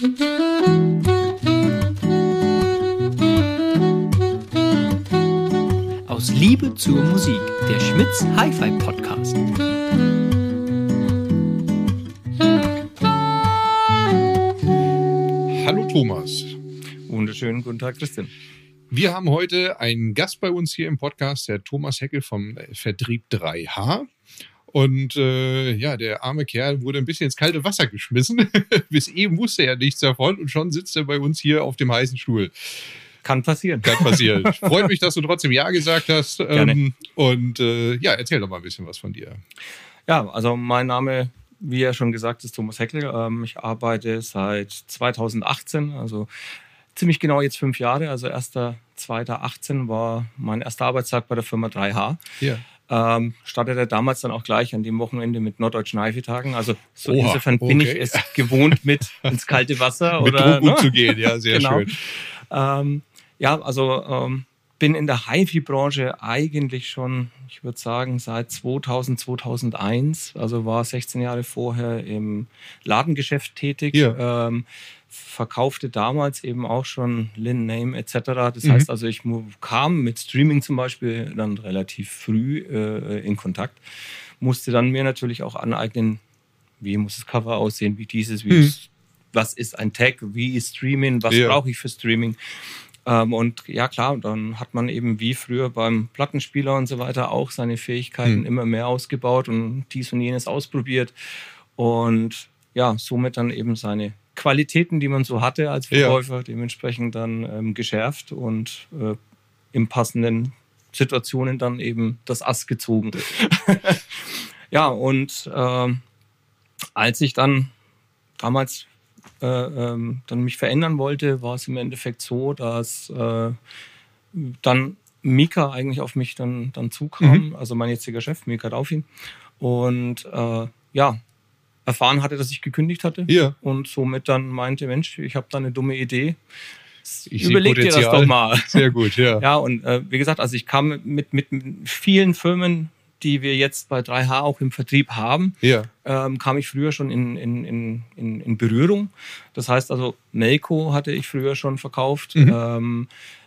Aus Liebe zur Musik, der Schmitz Hi-Fi Podcast. Hallo Thomas. Wunderschönen guten Tag, Christian. Wir haben heute einen Gast bei uns hier im Podcast, der Thomas Heckel vom Vertrieb 3H. Und äh, ja, der arme Kerl wurde ein bisschen ins kalte Wasser geschmissen. Bis eben wusste er nichts davon und schon sitzt er bei uns hier auf dem heißen Stuhl. Kann passieren. Kann passieren. Freut mich, dass du trotzdem Ja gesagt hast. Gerne. Ähm, und äh, ja, erzähl doch mal ein bisschen was von dir. Ja, also mein Name, wie ja schon gesagt, ist Thomas Heckel. Ähm, ich arbeite seit 2018, also ziemlich genau jetzt fünf Jahre. Also 1.2.18 war mein erster Arbeitstag bei der Firma 3H. Ja. Ähm, startete damals dann auch gleich an dem Wochenende mit norddeutschen HIFI-Tagen. Also so Oha, insofern bin ich okay. es gewohnt, mit ins kalte Wasser Mit oder Druck ne? umzugehen, ja, sehr Genau. schön. Ähm, ja, also ähm, bin in der HiFi-Branche eigentlich schon, ich würde sagen, seit 2000, 2001, also war 16 Jahre vorher im Ladengeschäft tätig. Ja. Ähm, verkaufte damals eben auch schon Lin Name etc. Das Mhm. heißt also, ich kam mit Streaming zum Beispiel dann relativ früh äh, in Kontakt, musste dann mir natürlich auch aneignen, wie muss das Cover aussehen, wie dieses, wie Mhm. ist, was ist ein Tag, wie ist Streaming, was Ja. brauche ich für Streaming. Ähm, und ja klar, dann hat man eben wie früher beim Plattenspieler und so weiter auch seine Fähigkeiten Mhm. immer mehr ausgebaut und dies und jenes ausprobiert. Und ja, somit dann eben seine Qualitäten, die man so hatte als Ja. Verkäufer, dementsprechend dann ähm, geschärft und äh, in passenden Situationen dann eben das Ass gezogen. ja, und ähm, als ich dann damals äh, ähm, dann mich verändern wollte, war es im Endeffekt so, dass äh, dann Mika eigentlich auf mich dann, dann zukam, also mein jetziger Chef, Mika Raufin. Und äh, ja, erfahren hatte, dass ich gekündigt hatte. Ja. Und somit dann meinte, Mensch, ich habe da eine dumme Idee. Ich Überleg dir das doch mal. Sehr gut, ja. Ja, und äh, wie gesagt, also ich kam mit, mit vielen Firmen, die wir jetzt bei 3H auch im Vertrieb haben, Ja. ähm, kam ich früher schon in, in, in, in, Berührung. Das heißt also, Melco hatte ich früher schon verkauft. Mhm. Ähm, äh,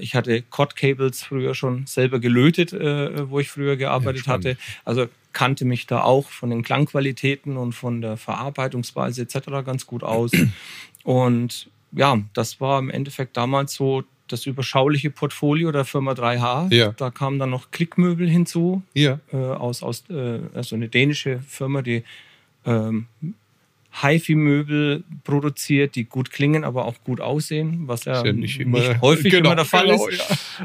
ich hatte Cod Cables früher schon selber gelötet, äh, wo ich früher gearbeitet spannend. hatte. Also kannte mich da auch von den Klangqualitäten und von der Verarbeitungsweise etc. ganz gut aus. Und ja, das war im Endeffekt damals so das überschauliche Portfolio der Firma 3H. Ja. Da kamen dann noch Klickmöbel hinzu, Ja. äh, aus, aus äh, also eine dänische Firma, die ähm, HiFi-Möbel produziert, die gut klingen, aber auch gut aussehen, was ja, ja nicht immer- häufig genau, immer der Fall genau, ist.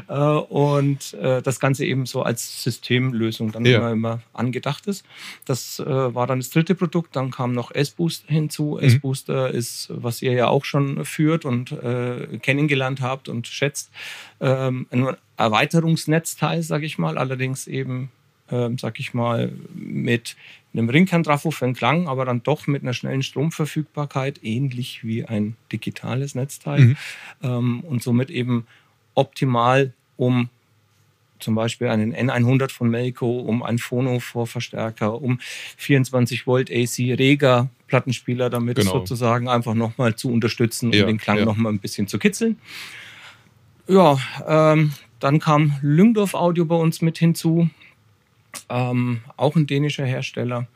Äh, und äh, das Ganze eben so als Systemlösung dann Ja. immer, immer angedacht ist. Das äh, war dann das dritte Produkt. Dann kam noch S-Boost hinzu. Mhm. S-Booster ist, was ihr ja auch schon führt und kennengelernt habt und schätzt, ähm, ein Erweiterungsnetzteil, sage ich mal. Allerdings eben, ähm, sag ich mal, mit einem Ringkerntrafo für den Klang, aber dann doch mit einer schnellen Stromverfügbarkeit, ähnlich wie ein digitales Netzteil. Mhm. Ähm, und somit eben optimal, um zum Beispiel einen N100 von Melco, um einen Phono-Vorverstärker, um 24 Volt AC Rega Plattenspieler damit Genau. sozusagen einfach nochmal zu unterstützen Ja, und den Klang ja. nochmal ein bisschen zu kitzeln. Ja, ähm, dann kam Lyngdorf Audio bei uns mit hinzu, ähm, auch ein dänischer Hersteller,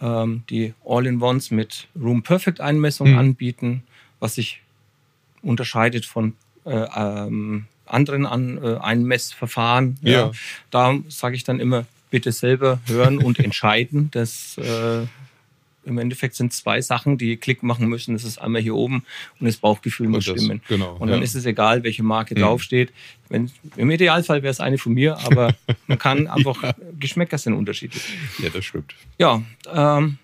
ähm, die All-in-Ones mit Room Perfect Einmessung Mhm. anbieten, was sich unterscheidet von äh, ähm, anderen an, äh, Einmessverfahren. Ja. Da sage ich dann immer, bitte selber hören und entscheiden. Das äh, im Endeffekt sind zwei Sachen, die Klick machen müssen. Das ist einmal hier oben und das Bauchgefühl muss Und das- stimmen. genau, und dann ja. ist es egal, welche Marke Mhm. draufsteht. Wenn, Im Idealfall wäre es eine von mir, aber man kann einfach, Geschmäcker sind unterschiedlich. Ja, das stimmt. Ja, ähm,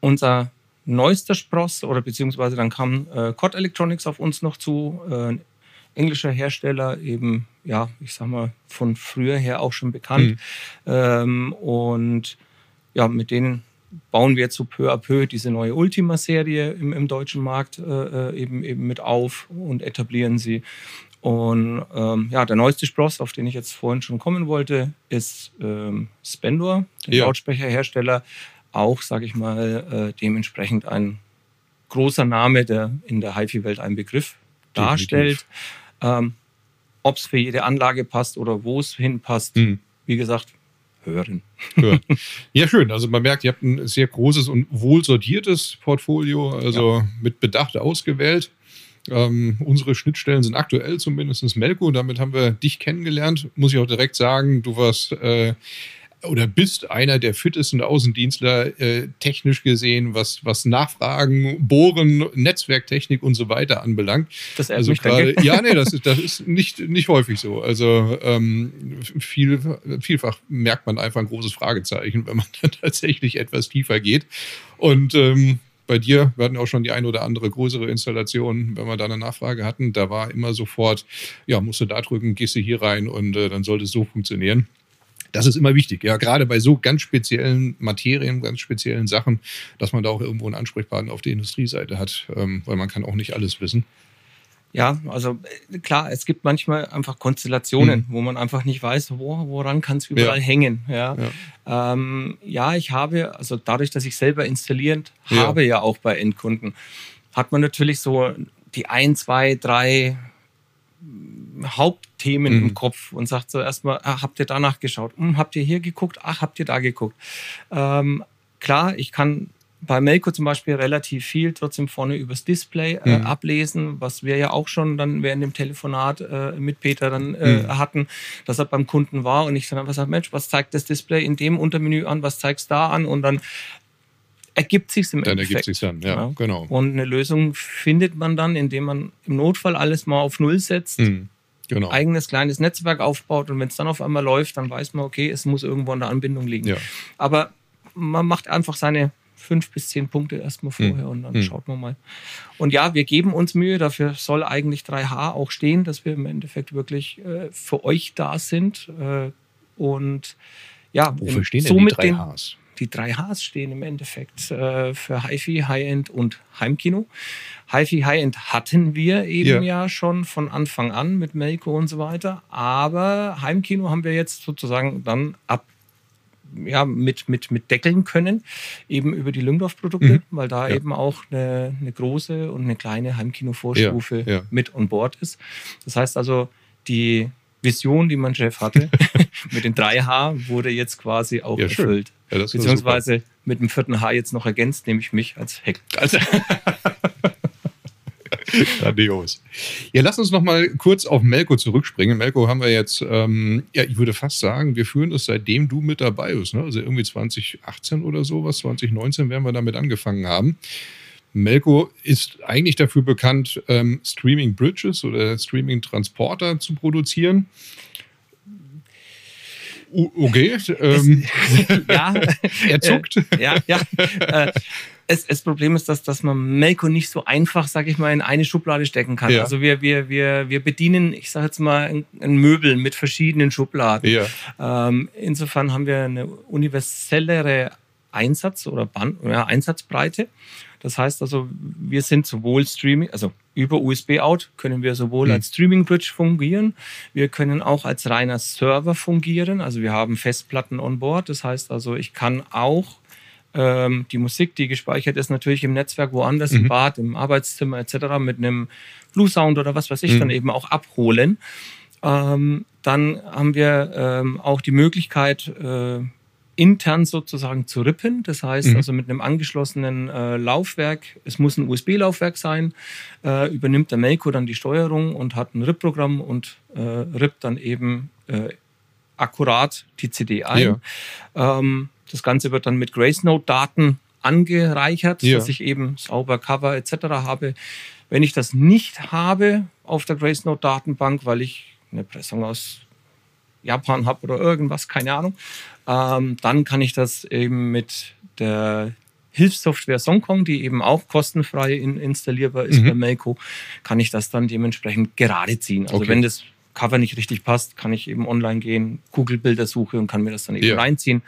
unser neuester Spross oder beziehungsweise dann kam äh, Cod Electronics auf uns noch zu, äh, ein englischer Hersteller, eben, ja, ich sag mal, von früher her auch schon bekannt. Ähm, und ja, mit denen bauen wir jetzt so peu à peu diese neue Ultima-Serie im, im deutschen Markt äh, äh, eben, eben mit auf und etablieren sie. Und ähm, ja, der neueste Spross, auf den ich jetzt vorhin schon kommen wollte, ist ähm, Spendor, der Ja. Lautsprecherhersteller. Auch, sage ich mal, äh, dementsprechend ein großer Name, der in der HiFi-Welt einen Begriff darstellt. Ähm, Ob es für jede Anlage passt oder wo es hinpasst, Mhm. wie gesagt, hören. Ja. ja, schön. Also man merkt, ihr habt ein sehr großes und wohl sortiertes Portfolio, also mit Bedacht ausgewählt. Ähm, unsere Schnittstellen sind aktuell zumindest Melco. Damit haben wir dich kennengelernt. Muss ich auch direkt sagen, du warst äh, oder bist einer der fittesten Außendienstler äh, technisch gesehen, was, was Nachfragen, Bohren, Netzwerktechnik und so weiter anbelangt. Das Also mich, gerade, ja, nee, das ist, das ist nicht, nicht häufig so. Also ähm, viel, vielfach merkt man einfach ein großes Fragezeichen, wenn man dann tatsächlich etwas tiefer geht. Und ähm, bei dir, wir hatten auch schon die ein oder andere größere Installation, wenn wir da eine Nachfrage hatten, da war immer sofort, ja, musst du da drücken, gehst du hier rein und äh, dann sollte es so funktionieren. Das ist immer wichtig, ja, gerade bei so ganz speziellen Materien, ganz speziellen Sachen, dass man da auch irgendwo einen Ansprechpartner auf der Industrieseite hat, ähm, weil man kann auch nicht alles wissen. Ja, also äh, klar, es gibt manchmal einfach Konstellationen, Mhm. wo man einfach nicht weiß, wo, woran kann es überall Ja. hängen. Ja. Ja. Ähm, ja, ich habe, also dadurch, dass ich selber installierend habe, ja auch bei Endkunden, hat man natürlich so die ein, zwei, drei Hauptthemen Mhm. im Kopf und sagt so erstmal, ah, habt ihr danach geschaut? Hm, habt ihr hier geguckt? Ach, habt ihr da geguckt? Ähm, klar, ich kann bei Melco zum Beispiel relativ viel trotzdem vorne übers Display äh, Mhm. ablesen, was wir ja auch schon dann während dem Telefonat äh, mit Peter dann äh, Mhm. hatten, dass er beim Kunden war und ich dann einfach sage, Mensch, was zeigt das Display in dem Untermenü an, was zeigst da an und dann ergibt sich im Dann Endeffekt. ergibt sich dann, ja, Ja. genau. Und eine Lösung findet man dann, indem man im Notfall alles mal auf Null setzt, Mhm. Genau. eigenes kleines Netzwerk aufbaut und wenn es dann auf einmal läuft, dann weiß man, okay, es muss irgendwo an der Anbindung liegen. Ja. Aber man macht einfach seine fünf bis zehn Punkte erstmal vorher und dann Hm. schaut man mal. Und ja, wir geben uns Mühe, dafür soll eigentlich 3H auch stehen, dass wir im Endeffekt wirklich äh, für euch da sind. Äh, und ja, Wofür stehen denn die mit drei den- Hs? Die drei Hs stehen im Endeffekt äh, für HiFi, High-End und Heimkino. HiFi, High-End hatten wir eben Ja. ja. schon von Anfang an mit Melco und so weiter. Aber Heimkino haben wir jetzt sozusagen dann ab ja, mit, mit, mit deckeln können, eben über die Lyngdorf-Produkte, Mhm. weil da Ja. eben auch eine, eine große und eine kleine Heimkino-Vorstufe Ja, mit on board ist. Das heißt also, die Vision, die mein Chef hatte, mit den 3H, wurde jetzt quasi auch Ja, erfüllt. Ja, Beziehungsweise mit dem vierten H jetzt noch ergänzt, nämlich mich als Heck. Also, Grandios. Ja, lass uns noch mal kurz auf Melco zurückspringen. Melco haben wir jetzt, ähm, ja, ich würde fast sagen, wir führen das seitdem du mit dabei bist. Ne? Also irgendwie 2018 oder sowas, 2019 werden wir damit angefangen haben. Melco ist eigentlich dafür bekannt, ähm, Streaming Bridges oder Streaming Transporter zu produzieren. Okay, ähm, ja, er zuckt. ja, ja. Äh, es, das Problem ist, dass, dass man Melco nicht so einfach, sag ich mal, in eine Schublade stecken kann. Ja. Also wir, wir, wir, wir bedienen, ich sage jetzt mal, ein, ein Möbel mit verschiedenen Schubladen. Ja, Ähm, insofern haben wir eine universellere Einsatz- oder Band ja, Einsatzbreite. Das heißt also, wir sind sowohl Streaming, also über USB-Out können wir sowohl Mhm. als Streaming Bridge fungieren, wir können auch als reiner Server fungieren. Also wir haben Festplatten on board. Das heißt also, ich kann auch ähm, die Musik, die gespeichert ist, natürlich im Netzwerk woanders, Mhm. im Bad, im Arbeitszimmer etc. mit einem Blue Sound oder was weiß ich Mhm. dann eben auch abholen. Ähm, dann haben wir ähm, auch die Möglichkeit, äh, intern sozusagen zu rippen. Das heißt Mhm. also mit einem angeschlossenen äh, Laufwerk, es muss ein USB-Laufwerk sein, äh, übernimmt der Melco dann die Steuerung und hat ein RIP-Programm und äh, rippt dann eben äh, akkurat die CD ein. Ähm, das Ganze wird dann mit Grace Note-Daten angereichert, Ja. dass ich eben sauber Cover etc. habe. Wenn ich das nicht habe auf der Grace Note-Datenbank, weil ich eine Pressung aus Japan habe oder irgendwas, keine Ahnung, ähm, dann kann ich das eben mit der Hilfssoftware Songkong, die eben auch kostenfrei in, installierbar ist Mhm. bei Melco, kann ich das dann dementsprechend gerade ziehen. Also Okay. wenn das Cover nicht richtig passt, kann ich eben online gehen, Google-Bilder suche und kann mir das dann eben Ja. reinziehen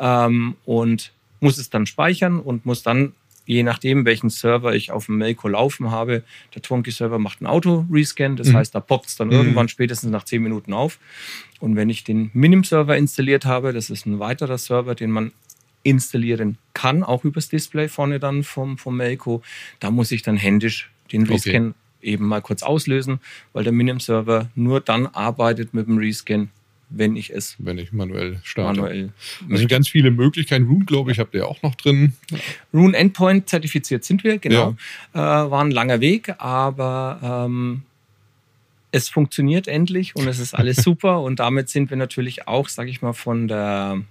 ähm, und muss es dann speichern und muss dann, je nachdem, welchen Server ich auf dem Melco laufen habe, der Twonky-Server macht einen Auto-Rescan, das Mhm. heißt, da poppt es dann Mhm. irgendwann spätestens nach 10 Minuten auf. Und wenn ich den Minim-Server installiert habe, das ist ein weiterer Server, den man installieren kann, auch übers Display vorne dann vom, vom Melco. Da muss ich dann händisch den Okay. Rescan eben mal kurz auslösen, weil der Minim-Server nur dann arbeitet mit dem Rescan, wenn ich es wenn ich manuell starte. manuell Da sind ganz viele Möglichkeiten. Rune, glaube ich, habt ihr auch noch drin. Rune Endpoint zertifiziert sind wir, genau. Äh, war ein langer Weg, aber ähm, es funktioniert endlich und es ist alles super. Und damit sind wir natürlich auch, sage ich mal, von der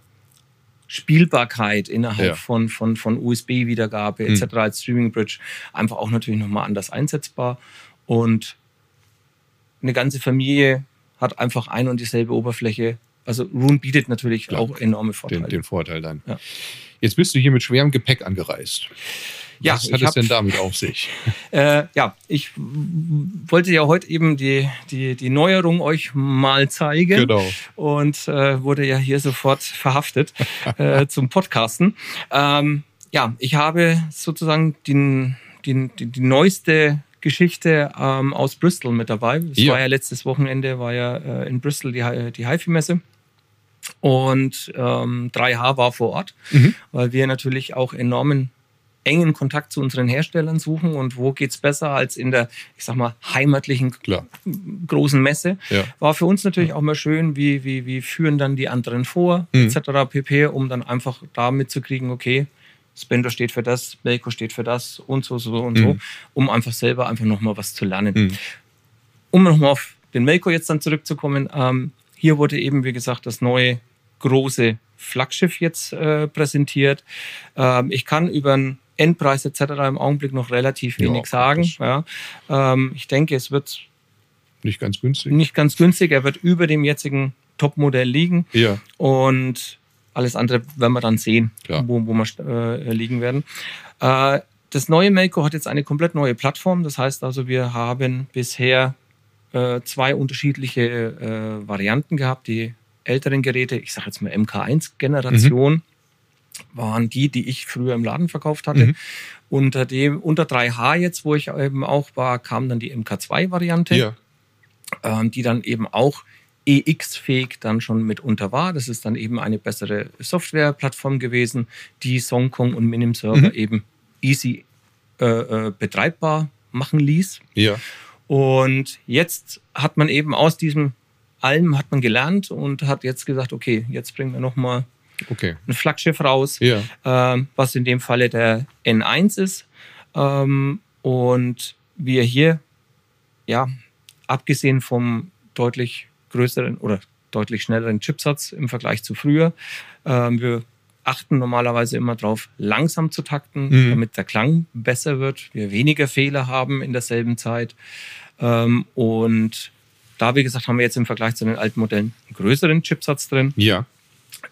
Spielbarkeit innerhalb Ja. von, von, von USB-Wiedergabe Hm. etc. als Streaming Bridge einfach auch natürlich nochmal anders einsetzbar. Und eine ganze Familie hat einfach ein und dieselbe Oberfläche. Also Rune bietet natürlich Klar. auch enorme Den, Vorteile. den Vorteil dann. Ja. Jetzt bist du hier mit schwerem Gepäck angereist. Ja, Was hat es hab- denn damit auf sich? Äh, ja, ich wollte ja heute eben die, die, die Neuerung euch mal zeigen Genau. und äh, wurde ja hier sofort verhaftet äh, zum Podcasten. Ähm, ja, ich habe sozusagen die, die, die, die neueste Geschichte ähm, aus Bristol mit dabei. Es Ja. war ja letztes Wochenende, war ja äh, in Bristol die, die HiFi-Messe. Und ähm, 3H war vor Ort, Mhm. weil wir natürlich auch enormen engen Kontakt zu unseren Herstellern suchen und wo geht's besser als in der, ich sag mal, heimatlichen Klar. großen Messe. Ja. War für uns natürlich auch mal schön, wie, wie, wie führen dann die anderen vor, Mhm. etc. pp., um dann einfach da mitzukriegen, okay, Spender steht für das, Melco steht für das und so, so und so, Mhm. um einfach selber einfach nochmal was zu lernen. Mhm. Um nochmal auf den Melco jetzt dann zurückzukommen, ähm, hier wurde eben, wie gesagt, das neue große Flaggschiff jetzt äh, präsentiert. Ähm, ich kann über den Endpreis etc. im Augenblick noch relativ Ja, wenig sagen. Ja. Ähm, ich denke, es wird Nicht ganz günstig. nicht ganz günstig. Er wird über dem jetzigen Topmodell liegen Ja. und alles andere werden wir dann sehen, Klar. wo, wo wir äh, liegen werden. Äh, das neue Melco hat jetzt eine komplett neue Plattform. Das heißt also, wir haben bisher äh, zwei unterschiedliche äh, Varianten gehabt. Die älteren Geräte, ich sage jetzt mal MK1-Generation, waren die, die ich früher im Laden verkauft hatte. Mhm. Unter dem, unter 3H jetzt, wo ich eben auch war, kam dann die MK2-Variante Ja. ähm, die dann eben auch EX-fähig dann schon mitunter war. Das ist dann eben eine bessere Softwareplattform gewesen, die Songkong und Minim Server Mhm. eben easy äh, äh, betreibbar machen ließ. Ja. Und jetzt hat man eben aus diesem allem hat man gelernt und hat jetzt gesagt, okay, jetzt bringen wir nochmal Okay. ein Flaggschiff raus Ja. ähm, was in dem Falle der N1 ist. Ähm, und wir hier, ja, abgesehen vom deutlich größeren oder deutlich schnelleren Chipsatz im Vergleich zu früher, ähm, wir achten normalerweise immer darauf, langsam zu takten, Mhm. damit der Klang besser wird, wir weniger Fehler haben in derselben Zeit. Ähm, und da, wie gesagt, haben wir jetzt im Vergleich zu den alten Modellen einen größeren Chipsatz drin Ja.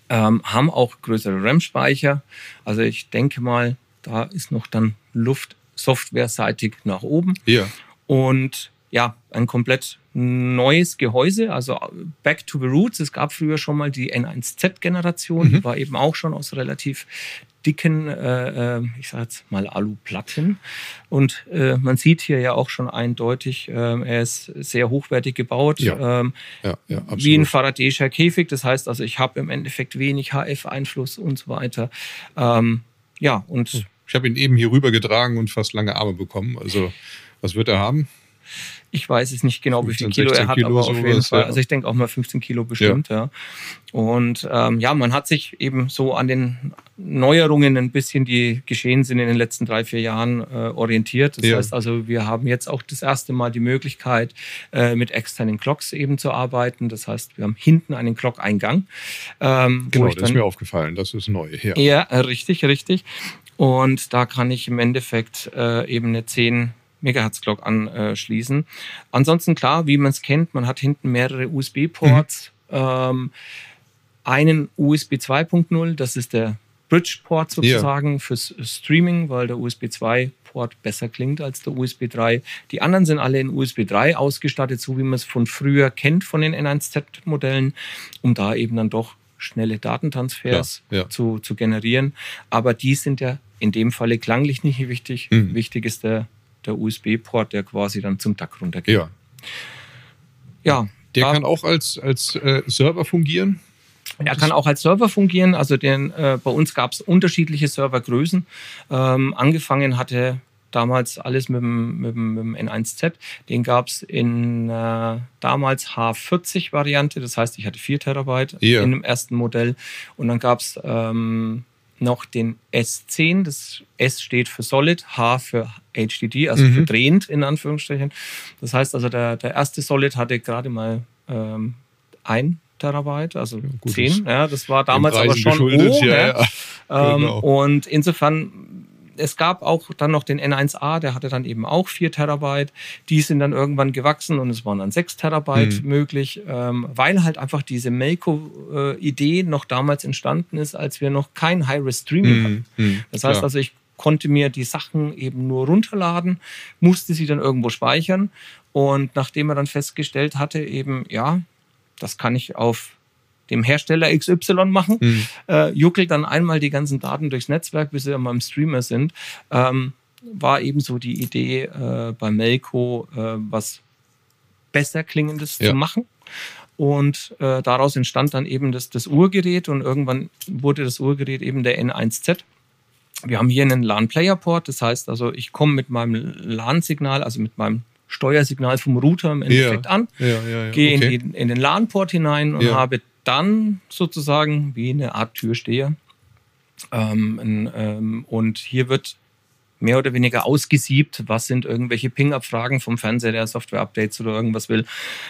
ähm, haben auch größere RAM-Speicher. Also ich denke mal, da ist noch dann Luft softwareseitig nach oben. Ja. Und ja, ein komplett neues Gehäuse, also back to the roots. Es gab früher schon mal die N1Z-Generation, Mhm. die war eben auch schon aus relativ dicken, äh, äh, ich sage jetzt mal Aluplatten. Und äh, man sieht hier ja auch schon eindeutig, äh, er ist sehr hochwertig gebaut. Ja. Ähm, Ja. Ja. Wie ein Faraday'scher Käfig. Das heißt also, ich habe im Endeffekt wenig HF-Einfluss und so weiter. Ähm, ja, und Ich habe ihn eben hier rüber getragen und fast lange Arme bekommen. Also, was wird er haben? Ich weiß es nicht genau, wie viel 15, Kilo er 16 hat, Kilo, aber auf jeden sowas, Fall. ja. Also ich denke auch mal 15 Kilo bestimmt, ja. Und ähm, ja, man hat sich eben so an den Neuerungen ein bisschen, die geschehen sind in den letzten drei, vier Jahren, äh, orientiert. Das Ja. heißt also, wir haben jetzt auch das erste Mal die Möglichkeit, äh, mit externen Clocks eben zu arbeiten. Das heißt, wir haben hinten einen Clock-Eingang. Ähm, Genau, das ist dann- mir aufgefallen. Das ist neu. Ja. Ja, richtig, richtig. Und da kann ich im Endeffekt äh, eben eine 10 Megahertz Glock anschließen. Ansonsten klar, wie man es kennt, man hat hinten mehrere USB-Ports. Ähm, einen USB 2.0, das ist der Bridge-Port sozusagen fürs Streaming, weil der USB 2-Port besser klingt als der USB 3. Die anderen sind alle in USB 3 ausgestattet, so wie man es von früher kennt von den N1Z-Modellen, um da eben dann doch schnelle Datentransfers Ja, ja. Zu, zu generieren. Aber die sind ja in dem Falle klanglich nicht wichtig. Mhm. Wichtig ist der, der USB-Port, der quasi dann zum DAC runtergeht. ja. Ja, Der da- kann auch als, als äh, Server fungieren. Er kann auch als Server fungieren. Also den, äh, bei uns gab es unterschiedliche Servergrößen. Ähm, angefangen hatte damals alles mit dem, mit dem, mit dem N1Z. Den gab es in äh, damals H40-Variante. Das heißt, ich hatte 4 Terabyte Ja. in dem ersten Modell. Und dann gab es ähm, noch den S10. Das S steht für Solid, H für HDD, also Mhm. für drehend in Anführungsstrichen. Das heißt also, der, der erste Solid hatte gerade mal ähm, ein Terabyte, also gut, 10. Ja, das war damals aber schon geschuldet, hoch, ja. ja. Ähm, Genau. Und insofern, es gab auch dann noch den N1A, der hatte dann eben auch 4 Terabyte. Die sind dann irgendwann gewachsen und es waren dann 6 Terabyte Mhm. möglich, ähm, weil halt einfach diese Melco-Idee noch damals entstanden ist, als wir noch kein High-Res-Streaming hatten. Mhm. Mhm. Das heißt Klar. also, ich konnte mir die Sachen eben nur runterladen, musste sie dann irgendwo speichern. Und nachdem er dann festgestellt hatte, eben, ja, das kann ich auf dem Hersteller XY machen, Mhm. äh, juckelt dann einmal die ganzen Daten durchs Netzwerk, bis sie dann beim Streamer sind, ähm, war eben so die Idee äh, bei Melco, äh, was besser klingendes Ja. zu machen. Und äh, daraus entstand dann eben das, das Urgerät und irgendwann wurde das Urgerät eben der N1Z. Wir haben hier einen LAN-Player-Port, das heißt also, ich komme mit meinem LAN-Signal, also mit meinem Steuersignal vom Router im Endeffekt an, Ja, ja, ja. gehe okay. in, in den LAN-Port hinein und habe dann sozusagen wie eine Art Türsteher. Ähm, ähm, und hier wird mehr oder weniger ausgesiebt, was sind irgendwelche Ping-Abfragen vom Fernseher, der Software-Updates oder irgendwas will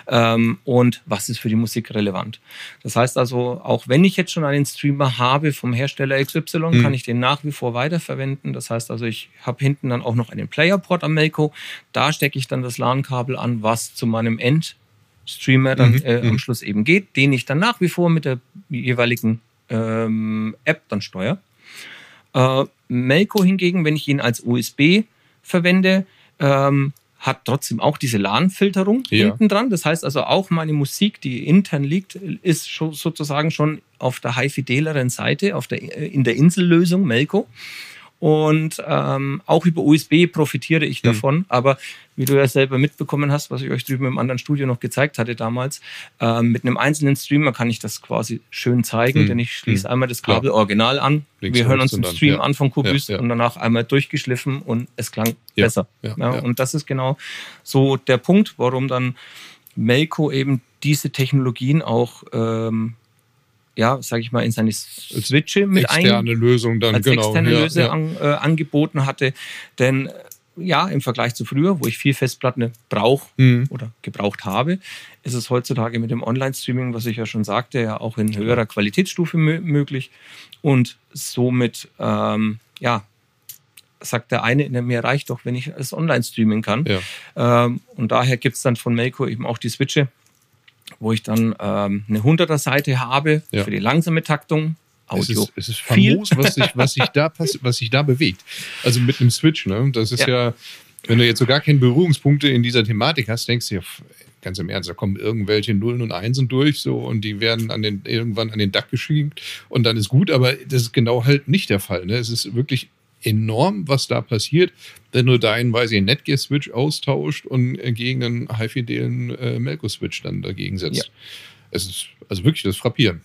ähm, und was ist für die Musik relevant. Das heißt also, auch wenn ich jetzt schon einen Streamer habe vom Hersteller XY, Mhm. kann ich den nach wie vor weiterverwenden. Das heißt also, ich habe hinten dann auch noch einen Player-Port am Melco. Da stecke ich dann das LAN-Kabel an, was zu meinem End-Streamer dann Mhm, äh, mhm. am Schluss eben geht, den ich dann nach wie vor mit der jeweiligen ähm, App dann steuere. Äh, Melco hingegen, wenn ich ihn als USB verwende, ähm, hat trotzdem auch diese LAN-Filterung Ja. hinten dran. Das heißt also auch meine Musik, die intern liegt, ist schon, sozusagen schon auf der high-fideleren Seite, auf der, äh, in der Insellösung Melco. Und ähm, auch über USB profitiere ich Hm. davon. Aber wie du ja selber mitbekommen hast, was ich euch drüben im anderen Studio noch gezeigt hatte damals, ähm, mit einem einzelnen Streamer kann ich das quasi schön zeigen, Hm. denn ich schließe Hm. einmal das Klar. Kabel original an. Links wir hören uns dann, Stream ja. an von Kubis Ja, ja. und danach einmal durchgeschliffen und es klang besser. Und das ist genau so der Punkt, warum dann Melco eben diese Technologien auch, ähm, ja, sage ich mal, in seine Switche mit ein Externe Lösung dann, als genau. externe ja, Lösung ja. An, äh, angeboten hatte. Denn äh, ja, im Vergleich zu früher, wo ich viel Festplatten brauche Mhm. oder gebraucht habe, ist es heutzutage mit dem Online-Streaming, was ich ja schon sagte, ja auch in höherer Qualitätsstufe mö möglich. Und somit, ähm, ja, sagt der eine, "Na, mir reicht doch, wenn ich es online streamen kann. Ja. Ähm, und daher gibt es dann von Melco eben auch die Switche, wo ich dann ähm, eine 100er Seite habe Ja. für die langsame Taktung. Es Audio. ist, es ist famos, was sich, was, sich da was sich da bewegt. Also mit einem Switch, ne? Das ist ja. wenn du jetzt so gar keine Berührungspunkte in dieser Thematik hast, denkst du ja, ganz im Ernst, da kommen irgendwelche Nullen und Einsen durch so und die werden an den, irgendwann an den Dach geschickt und dann ist gut, aber das ist genau halt nicht der Fall. Ne? Es ist wirklich enorm, was da passiert, wenn du deinen, weiß ich, Netgear-Switch austauscht und gegen einen high-fidelen äh, Melco-Switch dann dagegen setzt. Ja. Es ist also wirklich das Frappieren.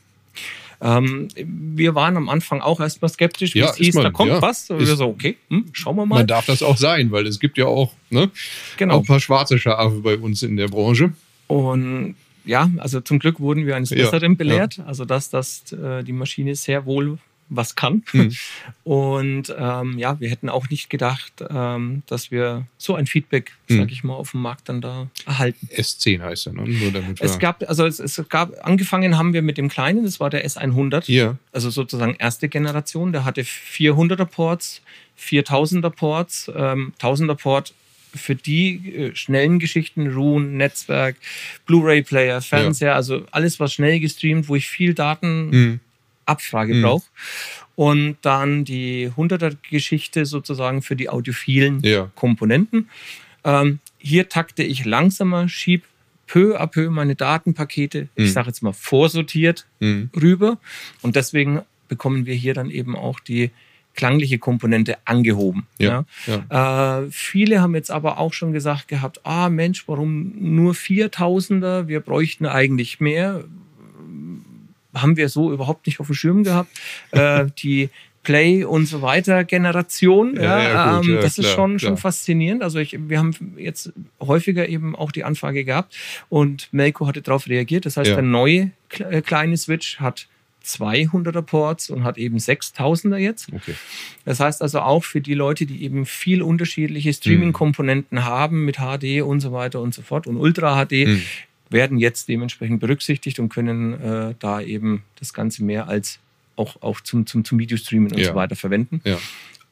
Ähm, wir waren am Anfang auch erstmal skeptisch, wie Ja, es hieß, man, da kommt ja. was. Und Ist- wir so, okay, hm, schauen wir mal. Man darf das auch sein, weil es gibt ja auch, ne, auch genau. ein paar schwarze Schafe bei uns in der Branche. Und ja, also zum Glück wurden wir eines Besseren belehrt. Also dass, dass äh, die Maschine sehr wohl was kann. Hm. Und ähm, ja, wir hätten auch nicht gedacht, ähm, dass wir so ein Feedback, Hm. sag ich mal, auf dem Markt dann da erhalten. S10 heißt er, ne? Nur damit Es gab, also es, es gab, angefangen haben wir mit dem kleinen, das war der S100. hier. also sozusagen erste Generation, der hatte 400er Ports, 4000er Ports, ähm, 1000er Port für die äh, schnellen Geschichten, Rune, Netzwerk, Blu-ray-Player, Fernseher, also alles was schnell gestreamt, wo ich viel Datenabfrage Hm. Mhm. brauche. Und dann die 100er Geschichte sozusagen für die audiophilen Ja. Komponenten. Ähm, hier takte ich langsamer, schieb peu à peu meine Datenpakete, Mhm. ich sage jetzt mal vorsortiert, Mhm. rüber. Und deswegen bekommen wir hier dann eben auch die klangliche Komponente angehoben. Ja, Ja. Äh, viele haben jetzt aber auch schon gesagt gehabt, ah Mensch, warum nur 4000er? Wir bräuchten eigentlich mehr. Haben wir so überhaupt nicht auf dem Schirm gehabt. äh, die Play und so weiter Generation. Ja, ja, gut, ähm, das klar, ist schon, schon faszinierend. Also ich, wir haben jetzt häufiger eben auch die Anfrage gehabt und Melco hatte darauf reagiert. Das heißt, der neue äh, kleine Switch hat 200er Ports und hat eben 6000er jetzt. Okay. Das heißt also auch für die Leute, die eben viel unterschiedliche Streaming-Komponenten mhm. haben mit HD und so weiter und so fort und Ultra HD, mhm. Werden jetzt dementsprechend berücksichtigt und können äh, da eben das Ganze mehr als auch, auch zum, zum, zum Videostreamen und ja. so weiter verwenden. Ja.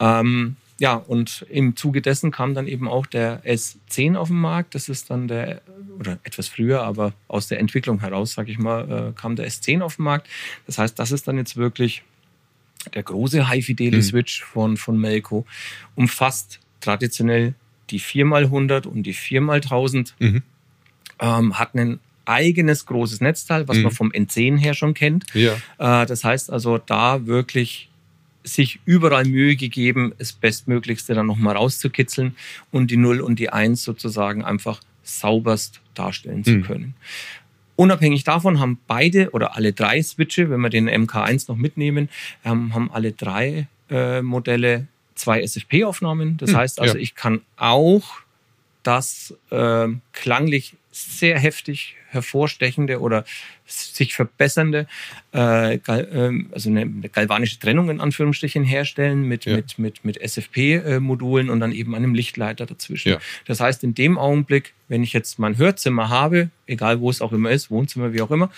Ähm, ja, und im Zuge dessen kam dann eben auch der S10 auf den Markt. Das ist dann der, oder etwas früher, aber aus der Entwicklung heraus, sage ich mal, äh, kam der S10 auf den Markt. Das heißt, das ist dann jetzt wirklich der große High-Fideli-Switch mhm. von, von Melco. Umfasst traditionell die 4x100 und die 4x1000. Mhm. Ähm, hat einen eigenes großes Netzteil, was mhm. man vom N10 her schon kennt. Ja. Äh, das heißt also, da wirklich sich überall Mühe gegeben, das Bestmöglichste dann nochmal rauszukitzeln und die 0 und die 1 sozusagen einfach sauberst darstellen zu mhm. können. Unabhängig davon haben beide oder alle drei Switche, wenn wir den MK1 noch mitnehmen, ähm, haben alle drei äh, Modelle zwei SFP-Aufnahmen. Das mhm, heißt also, ja. ich kann auch das äh, klanglich sehr heftig hervorstechende oder sich verbessernde, äh, ähm, also eine, galvanische Trennung in Anführungsstrichen herstellen mit, ja. mit, mit, mit SFP-Modulen und dann eben einem Lichtleiter dazwischen. Ja. Das heißt, in dem Augenblick, wenn ich jetzt mein Hörzimmer habe, egal wo es auch immer ist, Wohnzimmer, wie auch immer,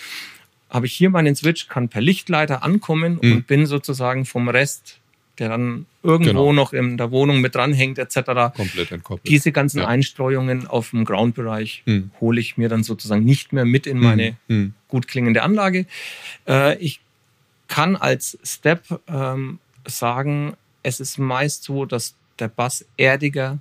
habe ich hier meinen Switch, kann per Lichtleiter ankommen mhm. und bin sozusagen vom Rest der dann irgendwo genau. noch in der Wohnung mit dranhängt etc. Komplett entkoppelt. Diese ganzen ja. Einstreuungen auf dem Ground-Bereich hm. hole ich mir dann sozusagen nicht mehr mit in meine hm. hm. gut klingende Anlage. Äh, ich kann als Step ähm, sagen, es ist meist so, dass der Bass erdiger,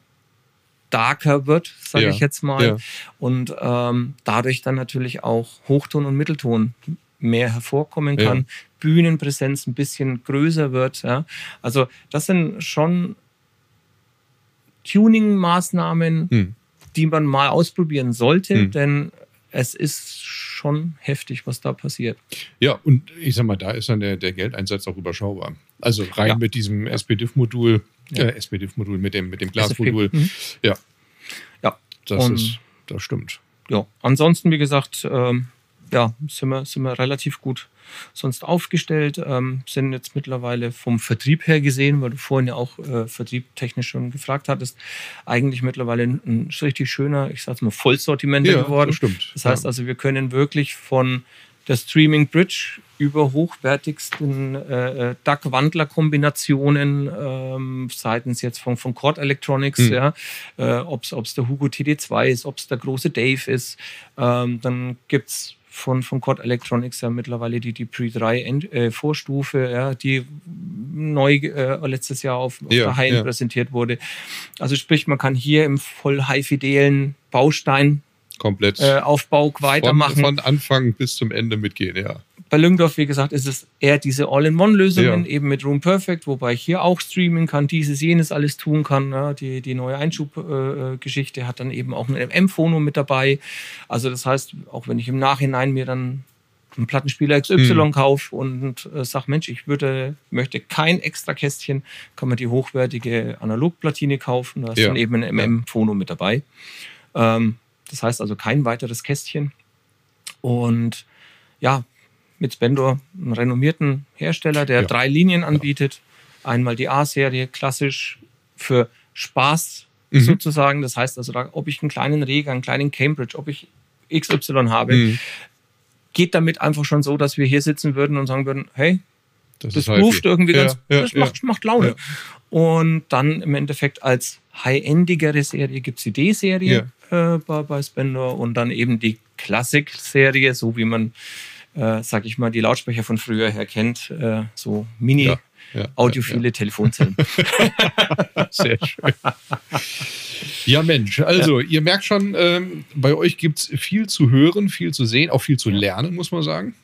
darker wird, sage ja. ich jetzt mal, ja. und ähm, dadurch dann natürlich auch Hochton und Mittelton mehr hervorkommen kann, ja. Bühnenpräsenz ein bisschen größer wird. Ja. Also das sind schon Tuning-Maßnahmen, hm. die man mal ausprobieren sollte, hm. denn es ist schon heftig, was da passiert. Ja, und ich sag mal, da ist dann der, der Geldeinsatz auch überschaubar. Also rein ja. mit diesem SPDIF-Modul, ja. äh, SPDIF-Modul mit dem, mit dem Glasmodul. Mhm. Ja. Ja. Das und, ist, das stimmt. Ja, ansonsten, wie gesagt, ähm, ja, sind wir, sind wir relativ gut sonst aufgestellt, ähm, sind jetzt mittlerweile vom Vertrieb her gesehen, weil du vorhin ja auch äh, vertriebtechnisch schon gefragt hattest, eigentlich mittlerweile ein, ein richtig schöner, ich sag's mal, Vollsortiment ja, geworden. Das stimmt. Das heißt ja. also, wir können wirklich von der Streaming Bridge über hochwertigsten äh, äh DAC-Wandler-Kombinationen ähm, seitens jetzt von, von Cord Electronics, mhm. ja, äh, ob es der Hugo TD2 ist, ob es der große Dave ist. Ähm, dann gibt es von, von Cord Electronics ja mittlerweile die, die Pre 3 äh, Vorstufe, ja, die neu äh, letztes Jahr auf, auf ja, der High ja. präsentiert wurde. Also sprich, man kann hier im voll high-fidelen Baustein komplett äh, Aufbau weitermachen. Von, von Anfang bis zum Ende mitgehen, ja. Bei Lüngdorf, wie gesagt, ist es eher diese All-in-One-Lösungen, ja. eben mit Room Perfect, wobei ich hier auch streamen kann, dieses, jenes alles tun kann. Ja, die, die neue Einschubgeschichte äh, hat dann eben auch ein M-Phono mit dabei. Also das heißt, auch wenn ich im Nachhinein mir dann einen Plattenspieler XY mhm. kaufe und äh, sage, Mensch, ich würde, möchte kein extra Kästchen, kann man die hochwertige Analogplatine kaufen. Da ist ja. dann eben ein MM-Phono mit dabei. Ähm, das heißt also kein weiteres Kästchen. Und ja, mit Spendor, einem renommierten Hersteller, der ja. drei Linien anbietet. Einmal die A-Serie, klassisch für Spaß mhm. sozusagen. Das heißt also, ob ich einen kleinen Rega, einen kleinen Cambridge, ob ich XY habe, mhm. geht damit einfach schon so, dass wir hier sitzen würden und sagen würden, hey, das, das ruft irgendwie ja, ganz, ja, das macht, macht Laune. Und dann im Endeffekt als high-endigere Serie gibt es die D-Serie äh, bei, bei Spendor und dann eben die Classic-Serie, so wie man äh, sag ich mal, die Lautsprecher von früher her kennt, äh, so mini ja, ja, audiophile ja, Telefonzellen. Sehr schön. Ja, Mensch, also ihr merkt schon, ähm, bei euch gibt es viel zu hören, viel zu sehen, auch viel zu lernen, muss man sagen.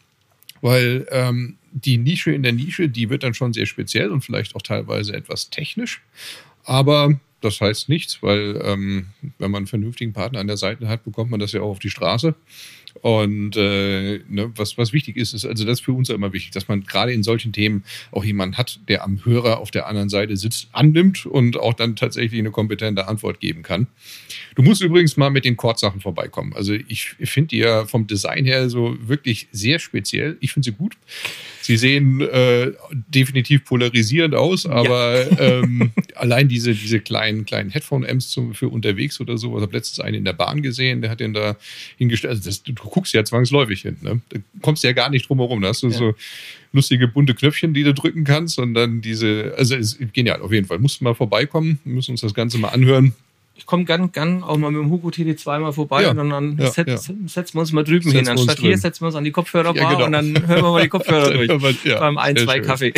Weil ähm, die Nische in der Nische, die wird dann schon sehr speziell und vielleicht auch teilweise etwas technisch. Aber das heißt nichts, weil ähm, wenn man einen vernünftigen Partner an der Seite hat, bekommt man das ja auch auf die Straße. Und äh, ne, was, was wichtig ist, ist, also das ist für uns immer wichtig, dass man gerade in solchen Themen auch jemanden hat, der am Hörer auf der anderen Seite sitzt, annimmt und auch dann tatsächlich eine kompetente Antwort geben kann. Du musst übrigens mal mit den Chordsachen vorbeikommen. Also ich finde die ja vom Design her so wirklich sehr speziell. Ich finde sie gut. Sie sehen äh, definitiv polarisierend aus, aber ja. ähm, allein diese, diese kleinen, kleinen Headphone-Amps für unterwegs oder so. Ich habe letztens einen in der Bahn gesehen, der hat den da hingestellt. Also das, du guckst ja zwangsläufig hin. Ne? Da kommst du ja gar nicht drum herum. Da hast du ja. so lustige bunte Knöpfchen, die du drücken kannst und dann diese, also es ist genial, auf jeden Fall. Musst mal vorbeikommen, müssen uns das Ganze mal anhören ich komme gern, gern auch mal mit dem Hugo TD2 mal vorbei ja, und dann ja, set, ja. setzen wir uns mal drüben setzen hin. Anstatt hier setzen wir uns an die Kopfhörer ja, genau. und dann hören wir mal die Kopfhörer durch. Beim ein, zwei schön. Kaffee.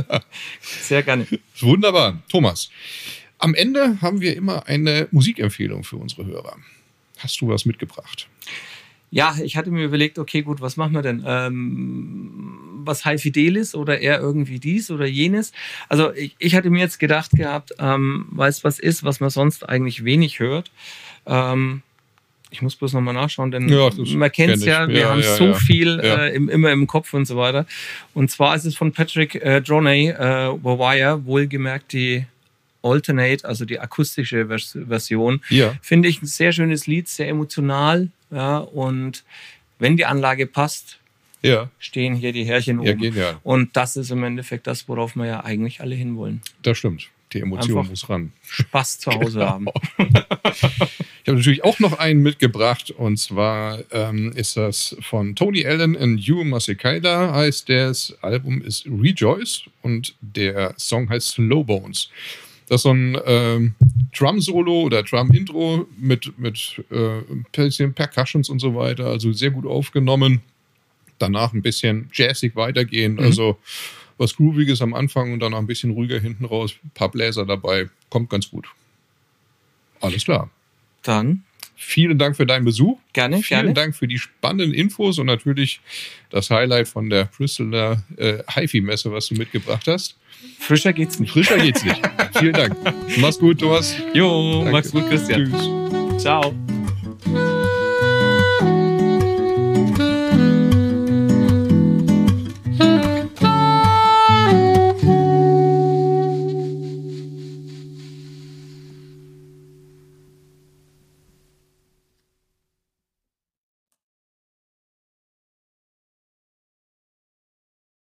sehr gerne. Wunderbar. Thomas, am Ende haben wir immer eine Musikempfehlung für unsere Hörer. Hast du was mitgebracht? Ja, ich hatte mir überlegt, okay, gut, was machen wir denn? Ähm, was High Fidelis oder eher irgendwie dies oder jenes? Also ich, ich hatte mir jetzt gedacht gehabt, ähm, weiß was ist, was man sonst eigentlich wenig hört. Ähm, ich muss bloß nochmal nachschauen, denn ja, man kennt es ja, wir ja, haben ja, so viel äh, im, immer im Kopf und so weiter. Und zwar ist es von Patrick äh, Droney, äh, Wire, wohlgemerkt die Alternate, also die akustische Vers Version. Ja. Finde ich ein sehr schönes Lied, sehr emotional. Ja, und wenn die Anlage passt, ja. stehen hier die Härchen ja, oben. Genial. Und das ist im Endeffekt das, worauf wir ja eigentlich alle hinwollen. Das stimmt. Die Emotion Einfach muss ran. Spaß zu Hause genau. haben. ich habe natürlich auch noch einen mitgebracht und zwar ähm, ist das von Tony Allen in You Masekaida heißt das Album ist Rejoice und der Song heißt Slow Bones. Das ist so ein ähm, Drum-Solo oder Drum-Intro mit, mit äh, bisschen Percussions und so weiter. Also sehr gut aufgenommen. Danach ein bisschen jazzig weitergehen. Mhm. Also was Grooviges am Anfang und dann ein bisschen ruhiger hinten raus. Ein paar Bläser dabei. Kommt ganz gut. Alles klar. Dann vielen Dank für deinen Besuch. Gerne, vielen gerne. Dank für die spannenden Infos und natürlich das Highlight von der Bristoler äh, HiFi-Messe, was du mitgebracht hast. Frischer geht's nicht. Frischer geht's nicht. vielen Dank. Mach's gut, Thomas. Jo, Danke. mach's gut, Christian. Tschüss. Ciao.